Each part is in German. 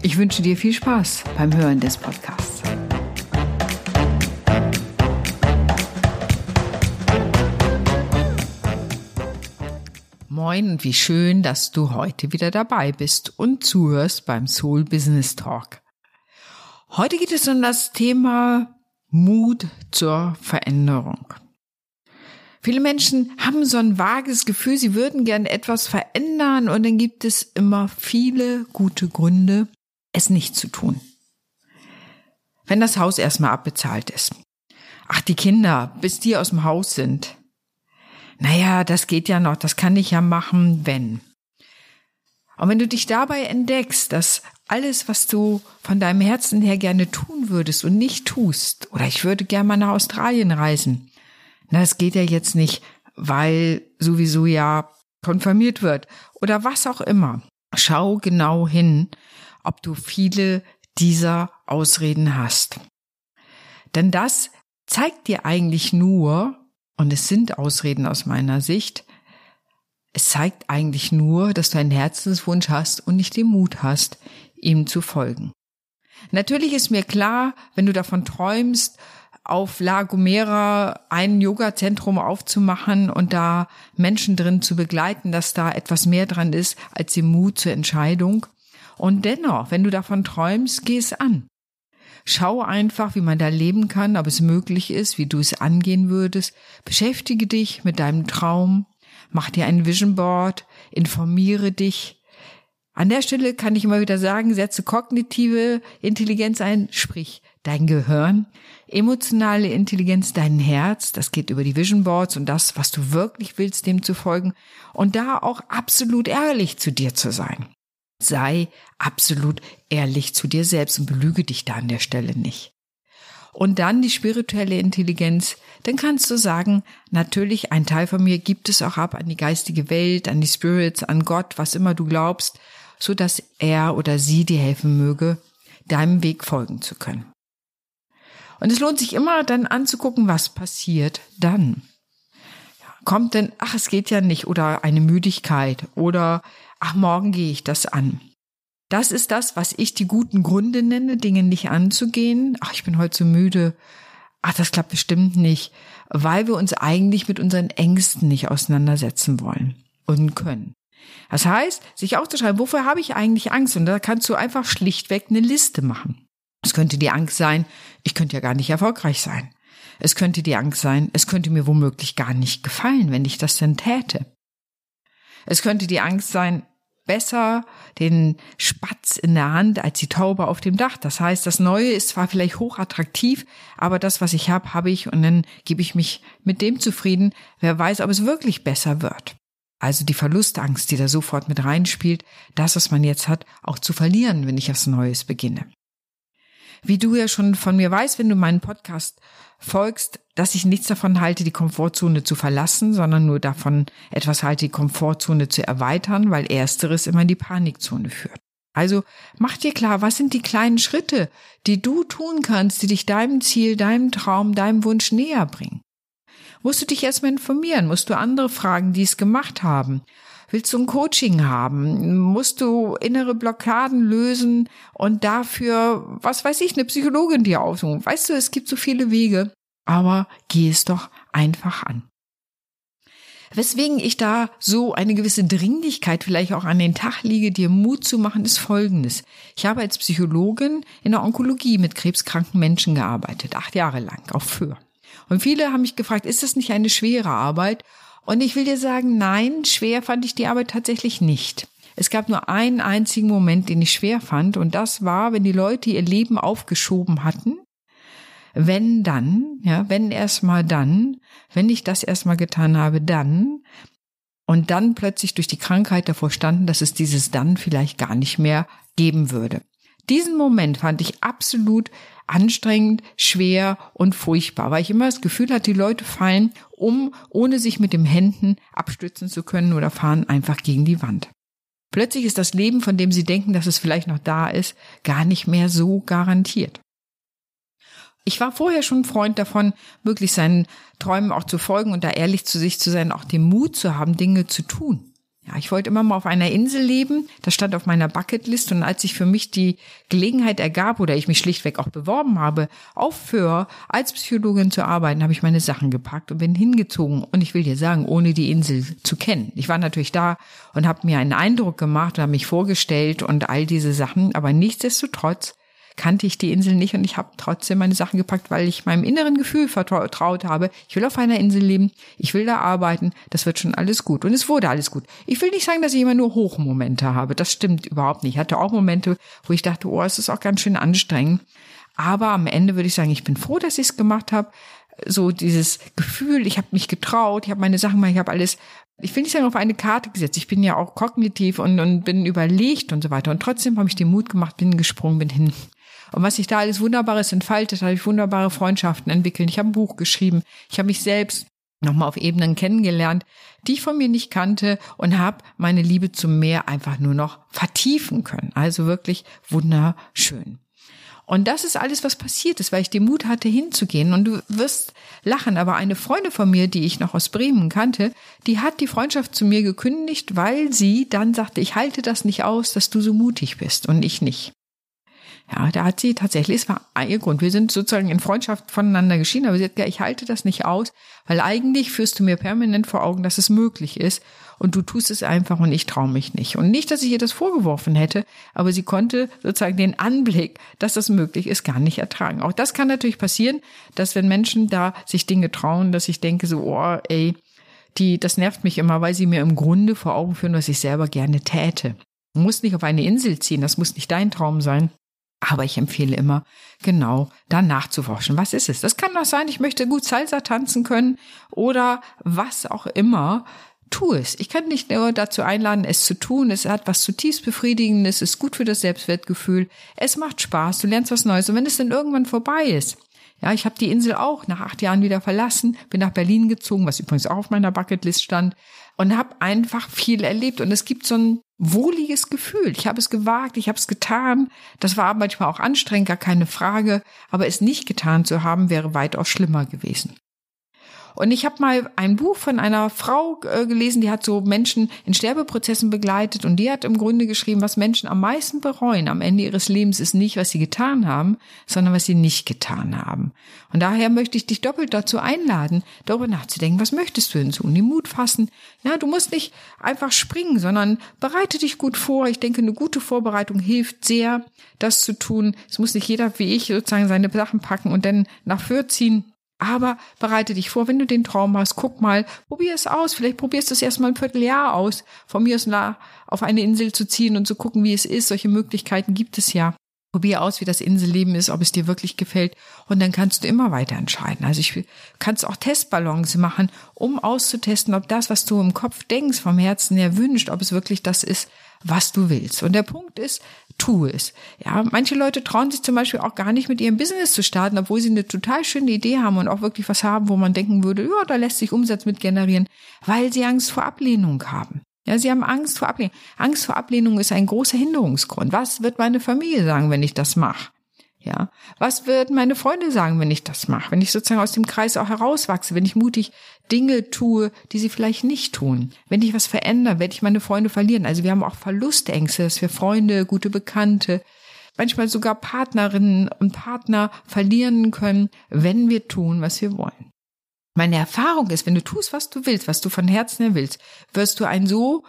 Ich wünsche dir viel Spaß beim Hören des Podcasts. Moin und wie schön, dass du heute wieder dabei bist und zuhörst beim Soul Business Talk. Heute geht es um das Thema Mut zur Veränderung. Viele Menschen haben so ein vages Gefühl, sie würden gerne etwas verändern und dann gibt es immer viele gute Gründe, es nicht zu tun. Wenn das Haus erstmal abbezahlt ist. Ach, die Kinder, bis die aus dem Haus sind naja, das geht ja noch, das kann ich ja machen, wenn. Und wenn du dich dabei entdeckst, dass alles, was du von deinem Herzen her gerne tun würdest und nicht tust, oder ich würde gerne mal nach Australien reisen, na, das geht ja jetzt nicht, weil sowieso ja konfirmiert wird oder was auch immer. Schau genau hin, ob du viele dieser Ausreden hast. Denn das zeigt dir eigentlich nur, und es sind Ausreden aus meiner Sicht. Es zeigt eigentlich nur, dass du einen Herzenswunsch hast und nicht den Mut hast, ihm zu folgen. Natürlich ist mir klar, wenn du davon träumst, auf La Gomera ein Yoga-Zentrum aufzumachen und da Menschen drin zu begleiten, dass da etwas mehr dran ist als den Mut zur Entscheidung. Und dennoch, wenn du davon träumst, geh es an. Schau einfach, wie man da leben kann, ob es möglich ist, wie du es angehen würdest. Beschäftige dich mit deinem Traum, mach dir ein Vision Board, informiere dich. An der Stelle kann ich immer wieder sagen, setze kognitive Intelligenz ein, sprich dein Gehirn, emotionale Intelligenz, dein Herz, das geht über die Vision Boards und das, was du wirklich willst, dem zu folgen und da auch absolut ehrlich zu dir zu sein. Sei absolut ehrlich zu dir selbst und belüge dich da an der Stelle nicht. Und dann die spirituelle Intelligenz, dann kannst du sagen, natürlich ein Teil von mir gibt es auch ab an die geistige Welt, an die Spirits, an Gott, was immer du glaubst, so dass er oder sie dir helfen möge, deinem Weg folgen zu können. Und es lohnt sich immer dann anzugucken, was passiert dann. Kommt denn, ach, es geht ja nicht, oder eine Müdigkeit, oder ach, morgen gehe ich das an. Das ist das, was ich die guten Gründe nenne, Dinge nicht anzugehen. Ach, ich bin heute so müde. Ach, das klappt bestimmt nicht, weil wir uns eigentlich mit unseren Ängsten nicht auseinandersetzen wollen und können. Das heißt, sich aufzuschreiben, wofür habe ich eigentlich Angst? Und da kannst du einfach schlichtweg eine Liste machen. Es könnte die Angst sein, ich könnte ja gar nicht erfolgreich sein. Es könnte die Angst sein, es könnte mir womöglich gar nicht gefallen, wenn ich das denn täte. Es könnte die Angst sein, besser den Spatz in der Hand als die Taube auf dem Dach. Das heißt, das Neue ist zwar vielleicht hochattraktiv, aber das, was ich habe, habe ich und dann gebe ich mich mit dem zufrieden. Wer weiß, ob es wirklich besser wird. Also die Verlustangst, die da sofort mit reinspielt, das, was man jetzt hat, auch zu verlieren, wenn ich was Neues beginne. Wie du ja schon von mir weißt, wenn du meinen Podcast folgst, dass ich nichts davon halte, die Komfortzone zu verlassen, sondern nur davon etwas halte, die Komfortzone zu erweitern, weil ersteres immer in die Panikzone führt. Also mach dir klar, was sind die kleinen Schritte, die du tun kannst, die dich deinem Ziel, deinem Traum, deinem Wunsch näher bringen. Musst du dich erstmal informieren, musst du andere fragen, die es gemacht haben. Willst du ein Coaching haben? Musst du innere Blockaden lösen und dafür, was weiß ich, eine Psychologin dir aussuchen? Weißt du, es gibt so viele Wege, aber geh es doch einfach an. Weswegen ich da so eine gewisse Dringlichkeit vielleicht auch an den Tag liege, dir Mut zu machen, ist folgendes. Ich habe als Psychologin in der Onkologie mit krebskranken Menschen gearbeitet, acht Jahre lang, auch für. Und viele haben mich gefragt, ist das nicht eine schwere Arbeit? Und ich will dir sagen, nein, schwer fand ich die Arbeit tatsächlich nicht. Es gab nur einen einzigen Moment, den ich schwer fand, und das war, wenn die Leute ihr Leben aufgeschoben hatten. Wenn dann, ja, wenn erstmal dann, wenn ich das erstmal getan habe, dann, und dann plötzlich durch die Krankheit davor standen, dass es dieses dann vielleicht gar nicht mehr geben würde. Diesen Moment fand ich absolut anstrengend, schwer und furchtbar, weil ich immer das Gefühl hatte, die Leute fallen um, ohne sich mit den Händen abstützen zu können oder fahren einfach gegen die Wand. Plötzlich ist das Leben, von dem sie denken, dass es vielleicht noch da ist, gar nicht mehr so garantiert. Ich war vorher schon Freund davon, möglichst seinen Träumen auch zu folgen und da ehrlich zu sich zu sein, auch den Mut zu haben, Dinge zu tun. Ja, ich wollte immer mal auf einer Insel leben. Das stand auf meiner Bucketlist. Und als sich für mich die Gelegenheit ergab oder ich mich schlichtweg auch beworben habe, aufhöre, als Psychologin zu arbeiten, habe ich meine Sachen gepackt und bin hingezogen. Und ich will dir sagen, ohne die Insel zu kennen. Ich war natürlich da und habe mir einen Eindruck gemacht und habe mich vorgestellt und all diese Sachen. Aber nichtsdestotrotz kannte ich die Insel nicht und ich habe trotzdem meine Sachen gepackt, weil ich meinem inneren Gefühl vertraut habe. Ich will auf einer Insel leben, ich will da arbeiten, das wird schon alles gut. Und es wurde alles gut. Ich will nicht sagen, dass ich immer nur Hochmomente habe. Das stimmt überhaupt nicht. Ich hatte auch Momente, wo ich dachte, oh, es ist auch ganz schön anstrengend. Aber am Ende würde ich sagen, ich bin froh, dass ich es gemacht habe. So dieses Gefühl, ich habe mich getraut, ich habe meine Sachen mal, ich habe alles ich will nicht sagen, auf eine Karte gesetzt. Ich bin ja auch kognitiv und, und bin überlegt und so weiter. Und trotzdem habe ich den Mut gemacht, bin gesprungen, bin hin. Und was sich da alles Wunderbares entfaltet, habe ich wunderbare Freundschaften entwickelt. Ich habe ein Buch geschrieben. Ich habe mich selbst nochmal auf Ebenen kennengelernt, die ich von mir nicht kannte und habe meine Liebe zum Meer einfach nur noch vertiefen können. Also wirklich wunderschön. Und das ist alles, was passiert ist, weil ich den Mut hatte, hinzugehen. Und du wirst lachen, aber eine Freundin von mir, die ich noch aus Bremen kannte, die hat die Freundschaft zu mir gekündigt, weil sie dann sagte, ich halte das nicht aus, dass du so mutig bist und ich nicht. Ja, da hat sie tatsächlich, es war ihr Grund. Wir sind sozusagen in Freundschaft voneinander geschieden, aber sie hat gesagt, ich halte das nicht aus, weil eigentlich führst du mir permanent vor Augen, dass es möglich ist und du tust es einfach und ich traue mich nicht. Und nicht, dass ich ihr das vorgeworfen hätte, aber sie konnte sozusagen den Anblick, dass das möglich ist, gar nicht ertragen. Auch das kann natürlich passieren, dass wenn Menschen da sich Dinge trauen, dass ich denke so, oh, ey, die, das nervt mich immer, weil sie mir im Grunde vor Augen führen, was ich selber gerne täte. Du musst nicht auf eine Insel ziehen, das muss nicht dein Traum sein. Aber ich empfehle immer, genau da nachzuforschen. Was ist es? Das kann doch sein, ich möchte gut Salsa tanzen können oder was auch immer. Tu es. Ich kann dich nur dazu einladen, es zu tun. Es hat was zutiefst Befriedigendes, es ist gut für das Selbstwertgefühl. Es macht Spaß, du lernst was Neues. Und wenn es dann irgendwann vorbei ist, ja, ich habe die Insel auch nach acht Jahren wieder verlassen, bin nach Berlin gezogen, was übrigens auch auf meiner Bucketlist stand, und habe einfach viel erlebt. Und es gibt so ein wohliges Gefühl. Ich habe es gewagt, ich habe es getan. Das war manchmal auch anstrengend, gar keine Frage. Aber es nicht getan zu haben, wäre weitaus schlimmer gewesen. Und ich habe mal ein Buch von einer Frau äh, gelesen, die hat so Menschen in Sterbeprozessen begleitet und die hat im Grunde geschrieben, was Menschen am meisten bereuen am Ende ihres Lebens ist nicht, was sie getan haben, sondern was sie nicht getan haben. Und daher möchte ich dich doppelt dazu einladen, darüber nachzudenken, was möchtest du denn tun? Den Mut fassen. Ja, du musst nicht einfach springen, sondern bereite dich gut vor. Ich denke, eine gute Vorbereitung hilft sehr, das zu tun. Es muss nicht jeder wie ich sozusagen seine Sachen packen und dann nach Fürth ziehen. Aber bereite dich vor, wenn du den Traum hast, guck mal, probier es aus. Vielleicht probierst du es erst mal ein Vierteljahr aus, von mir aus auf eine Insel zu ziehen und zu gucken, wie es ist. Solche Möglichkeiten gibt es ja. Probier aus, wie das Inselleben ist, ob es dir wirklich gefällt. Und dann kannst du immer weiter entscheiden. Also ich kannst auch Testballons machen, um auszutesten, ob das, was du im Kopf denkst, vom Herzen her wünscht, ob es wirklich das ist, was du willst. Und der Punkt ist, tu es. Ja, manche Leute trauen sich zum Beispiel auch gar nicht mit ihrem Business zu starten, obwohl sie eine total schöne Idee haben und auch wirklich was haben, wo man denken würde, ja, da lässt sich Umsatz mit generieren, weil sie Angst vor Ablehnung haben. Ja, sie haben Angst vor Ablehnung. Angst vor Ablehnung ist ein großer Hinderungsgrund. Was wird meine Familie sagen, wenn ich das mache? Ja, was wird meine Freunde sagen, wenn ich das mache? Wenn ich sozusagen aus dem Kreis auch herauswachse, wenn ich mutig Dinge tue, die sie vielleicht nicht tun. Wenn ich was verändere, werde ich meine Freunde verlieren. Also wir haben auch Verlustängste, dass wir Freunde, gute Bekannte, manchmal sogar Partnerinnen und Partner verlieren können, wenn wir tun, was wir wollen. Meine Erfahrung ist, wenn du tust, was du willst, was du von Herzen her willst, wirst du ein so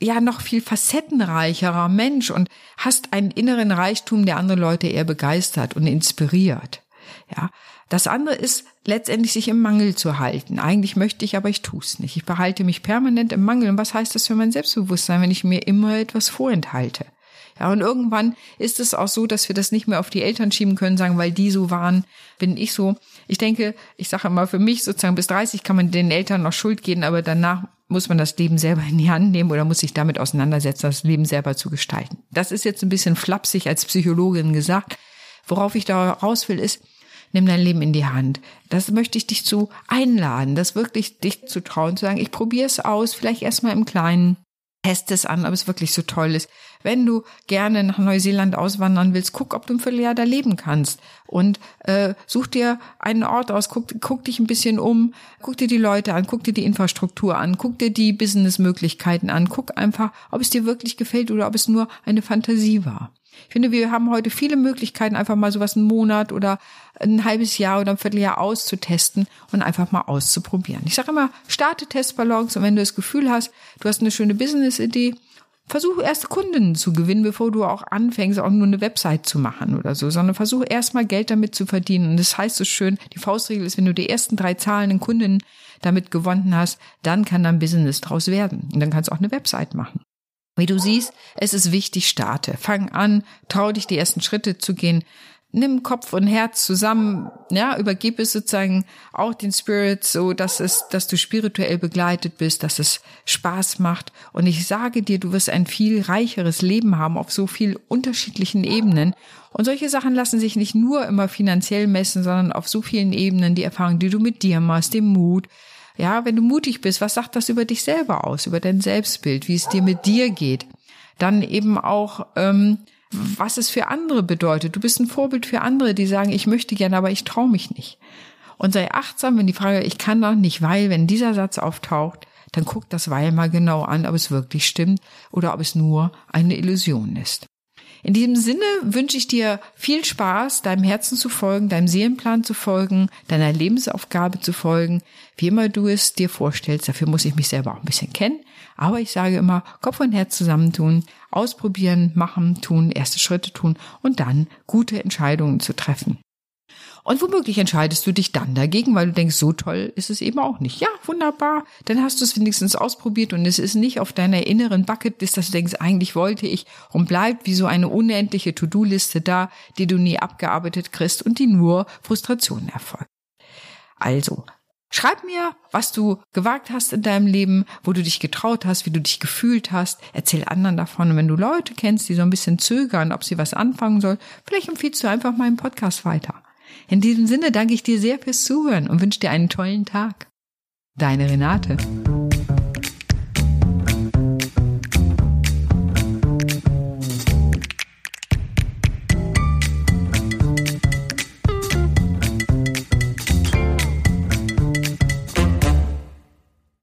ja noch viel facettenreicherer Mensch und hast einen inneren Reichtum, der andere Leute eher begeistert und inspiriert. Ja, das andere ist letztendlich sich im Mangel zu halten. Eigentlich möchte ich, aber ich tue es nicht. Ich behalte mich permanent im Mangel. Und was heißt das für mein Selbstbewusstsein, wenn ich mir immer etwas vorenthalte? Ja, und irgendwann ist es auch so, dass wir das nicht mehr auf die Eltern schieben können, sagen, weil die so waren, bin ich so. Ich denke, ich sage immer, für mich sozusagen bis 30 kann man den Eltern noch Schuld geben, aber danach muss man das Leben selber in die Hand nehmen oder muss sich damit auseinandersetzen, das Leben selber zu gestalten. Das ist jetzt ein bisschen flapsig als Psychologin gesagt. Worauf ich da raus will, ist, nimm dein Leben in die Hand. Das möchte ich dich zu einladen, das wirklich dich zu trauen, zu sagen, ich probiere es aus, vielleicht erstmal im Kleinen. Test es an, ob es wirklich so toll ist. Wenn du gerne nach Neuseeland auswandern willst, guck, ob du ein Vierteljahr da leben kannst. Und äh, such dir einen Ort aus, guck, guck dich ein bisschen um, guck dir die Leute an, guck dir die Infrastruktur an, guck dir die Businessmöglichkeiten an, guck einfach, ob es dir wirklich gefällt oder ob es nur eine Fantasie war. Ich finde, wir haben heute viele Möglichkeiten, einfach mal sowas einen Monat oder ein halbes Jahr oder ein Vierteljahr auszutesten und einfach mal auszuprobieren. Ich sage immer, starte Testballons und wenn du das Gefühl hast, du hast eine schöne Business-Idee, versuche erste Kunden zu gewinnen, bevor du auch anfängst, auch nur eine Website zu machen oder so, sondern versuche erstmal Geld damit zu verdienen. Und das heißt so schön, die Faustregel ist, wenn du die ersten drei zahlenden Kunden damit gewonnen hast, dann kann dein Business draus werden. Und dann kannst du auch eine Website machen. Wie du siehst, es ist wichtig, starte. Fang an, trau dich, die ersten Schritte zu gehen. Nimm Kopf und Herz zusammen, ja, übergib es sozusagen auch den Spirit so, dass es, dass du spirituell begleitet bist, dass es Spaß macht. Und ich sage dir, du wirst ein viel reicheres Leben haben auf so viel unterschiedlichen Ebenen. Und solche Sachen lassen sich nicht nur immer finanziell messen, sondern auf so vielen Ebenen die Erfahrung, die du mit dir machst, dem Mut, ja, wenn du mutig bist, was sagt das über dich selber aus, über dein Selbstbild, wie es dir mit dir geht? Dann eben auch, ähm, was es für andere bedeutet. Du bist ein Vorbild für andere, die sagen, ich möchte gerne, aber ich traue mich nicht. Und sei achtsam, wenn die Frage, ich kann doch nicht, weil, wenn dieser Satz auftaucht, dann guck das Weil mal genau an, ob es wirklich stimmt oder ob es nur eine Illusion ist. In diesem Sinne wünsche ich dir viel Spaß, deinem Herzen zu folgen, deinem Seelenplan zu folgen, deiner Lebensaufgabe zu folgen, wie immer du es dir vorstellst. Dafür muss ich mich selber auch ein bisschen kennen. Aber ich sage immer, Kopf und Herz zusammentun, ausprobieren, machen, tun, erste Schritte tun und dann gute Entscheidungen zu treffen. Und womöglich entscheidest du dich dann dagegen, weil du denkst, so toll ist es eben auch nicht. Ja, wunderbar. Dann hast du es wenigstens ausprobiert und es ist nicht auf deiner inneren Bucketlist, dass du denkst, eigentlich wollte ich und bleibt wie so eine unendliche To-Do-Liste da, die du nie abgearbeitet kriegst und die nur Frustrationen erfolgt. Also, Schreib mir, was du gewagt hast in deinem Leben, wo du dich getraut hast, wie du dich gefühlt hast. Erzähl anderen davon. Und wenn du Leute kennst, die so ein bisschen zögern, ob sie was anfangen soll, vielleicht empfiehlst du einfach meinen Podcast weiter. In diesem Sinne danke ich dir sehr fürs Zuhören und wünsche dir einen tollen Tag. Deine Renate.